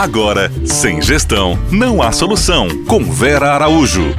Agora, sem gestão, não há solução. Com Vera Araújo.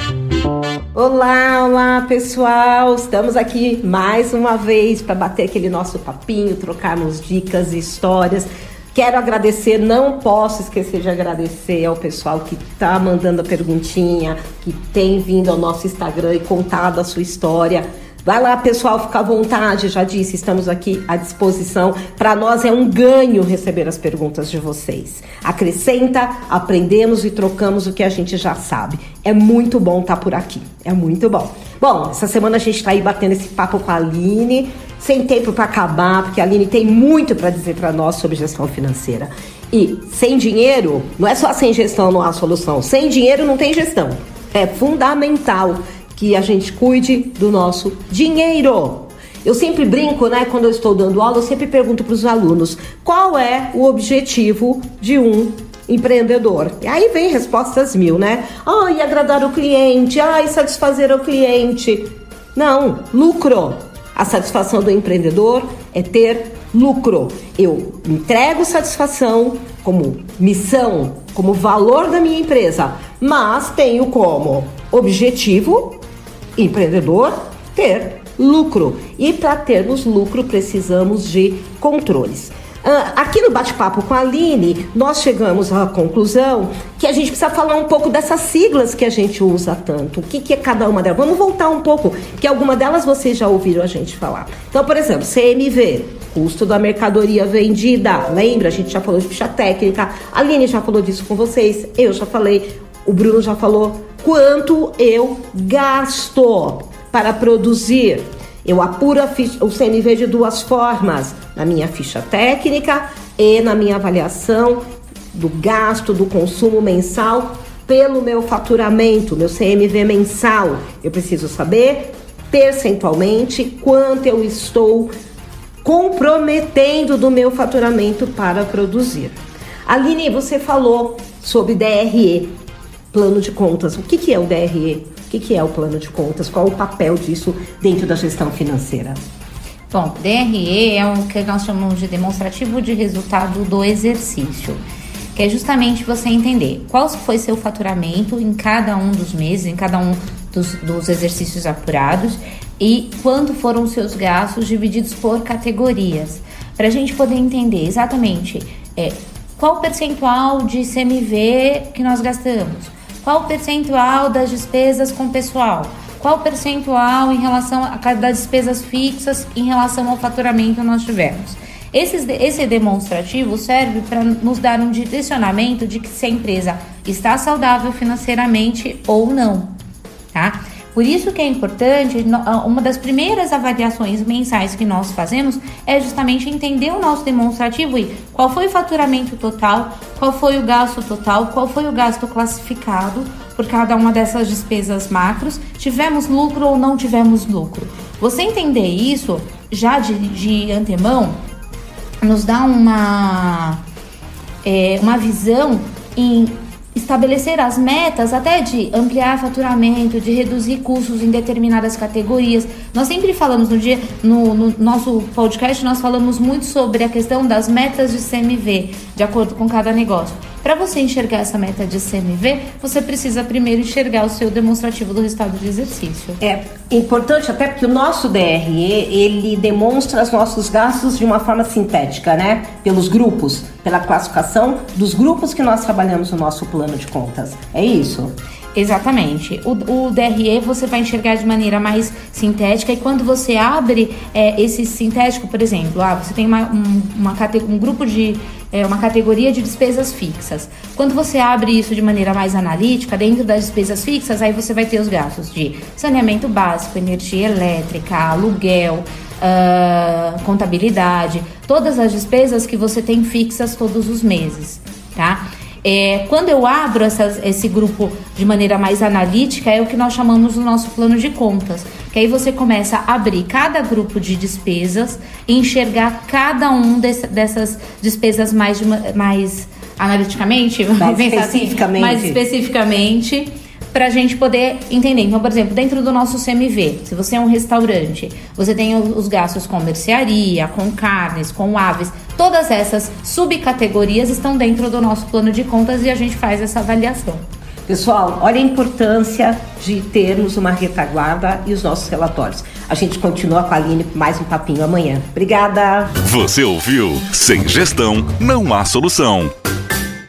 Olá, olá pessoal! Estamos aqui mais uma vez para bater aquele nosso papinho, trocarmos dicas e histórias. Quero agradecer, não posso esquecer de agradecer ao pessoal que está mandando a perguntinha, que tem vindo ao nosso Instagram e contado a sua história. Vai lá, pessoal, fica à vontade. Já disse, estamos aqui à disposição. Para nós é um ganho receber as perguntas de vocês. Acrescenta, aprendemos e trocamos o que a gente já sabe. É muito bom estar tá por aqui. É muito bom. Bom, essa semana a gente está aí batendo esse papo com a Aline, sem tempo para acabar, porque a Aline tem muito para dizer para nós sobre gestão financeira. E sem dinheiro, não é só sem gestão não há solução. Sem dinheiro não tem gestão. É fundamental que a gente cuide do nosso dinheiro. Eu sempre brinco, né? Quando eu estou dando aula, eu sempre pergunto para os alunos qual é o objetivo de um empreendedor. E aí vem respostas mil, né? Ai, agradar o cliente, ai, satisfazer o cliente. Não, lucro. A satisfação do empreendedor é ter lucro. Eu entrego satisfação como missão, como valor da minha empresa, mas tenho como objetivo empreendedor ter lucro. E para termos lucro, precisamos de controles. Uh, aqui no bate-papo com a Aline, nós chegamos à conclusão que a gente precisa falar um pouco dessas siglas que a gente usa tanto. O que é cada uma delas? Vamos voltar um pouco, que alguma delas vocês já ouviram a gente falar. Então, por exemplo, CMV, custo da mercadoria vendida. Lembra? A gente já falou de ficha técnica. A Aline já falou disso com vocês. Eu já falei. O Bruno já falou quanto eu gasto para produzir. Eu apuro o CMV de duas formas: na minha ficha técnica e na minha avaliação do gasto, do consumo mensal pelo meu faturamento, meu CMV mensal. Eu preciso saber percentualmente quanto eu estou comprometendo do meu faturamento para produzir. Aline, você falou sobre DRE plano de contas. O que, que é o DRE? O que, que é o plano de contas? Qual o papel disso dentro da gestão financeira? Bom, DRE é o que nós chamamos de demonstrativo de resultado do exercício, que é justamente você entender qual foi seu faturamento em cada um dos meses, em cada um dos, dos exercícios apurados e quanto foram seus gastos divididos por categorias, para a gente poder entender exatamente é, qual percentual de CMV que nós gastamos, qual o percentual das despesas com pessoal? Qual o percentual em relação a das despesas fixas em relação ao faturamento nós tivemos? Esse demonstrativo serve para nos dar um direcionamento de que se a empresa está saudável financeiramente ou não, tá? Por isso que é importante, uma das primeiras avaliações mensais que nós fazemos é justamente entender o nosso demonstrativo e qual foi o faturamento total, qual foi o gasto total, qual foi o gasto classificado por cada uma dessas despesas macros, tivemos lucro ou não tivemos lucro. Você entender isso já de, de antemão nos dá uma, é, uma visão em estabelecer as metas até de ampliar faturamento, de reduzir custos em determinadas categorias. Nós sempre falamos no dia no, no, nosso podcast nós falamos muito sobre a questão das metas de CMV, de acordo com cada negócio. Para você enxergar essa meta de CMV, você precisa primeiro enxergar o seu demonstrativo do resultado de exercício. É importante até porque o nosso DRE, ele demonstra os nossos gastos de uma forma sintética, né? Pelos grupos, pela classificação dos grupos que nós trabalhamos no nosso plano de contas. É isso? Exatamente. O, o, DRE você vai enxergar de maneira mais sintética e quando você abre é, esse sintético, por exemplo, ah, você tem uma, um, uma, um grupo de é, uma categoria de despesas fixas. Quando você abre isso de maneira mais analítica, dentro das despesas fixas, aí você vai ter os gastos de saneamento básico, energia elétrica, aluguel, uh, contabilidade, todas as despesas que você tem fixas todos os meses, tá? É, quando eu abro essas, esse grupo de maneira mais analítica, é o que nós chamamos do nosso plano de contas. Que aí você começa a abrir cada grupo de despesas e enxergar cada um desse, dessas despesas mais, mais analiticamente, mais especificamente. Assim, mais especificamente para a gente poder entender. Então, por exemplo, dentro do nosso CMV, se você é um restaurante, você tem os gastos com mercearia, com carnes, com aves, Todas essas subcategorias estão dentro do nosso plano de contas e a gente faz essa avaliação. Pessoal, olha a importância de termos uma retaguarda e os nossos relatórios. A gente continua com a Aline com mais um papinho amanhã. Obrigada! Você ouviu? Sem gestão, não há solução.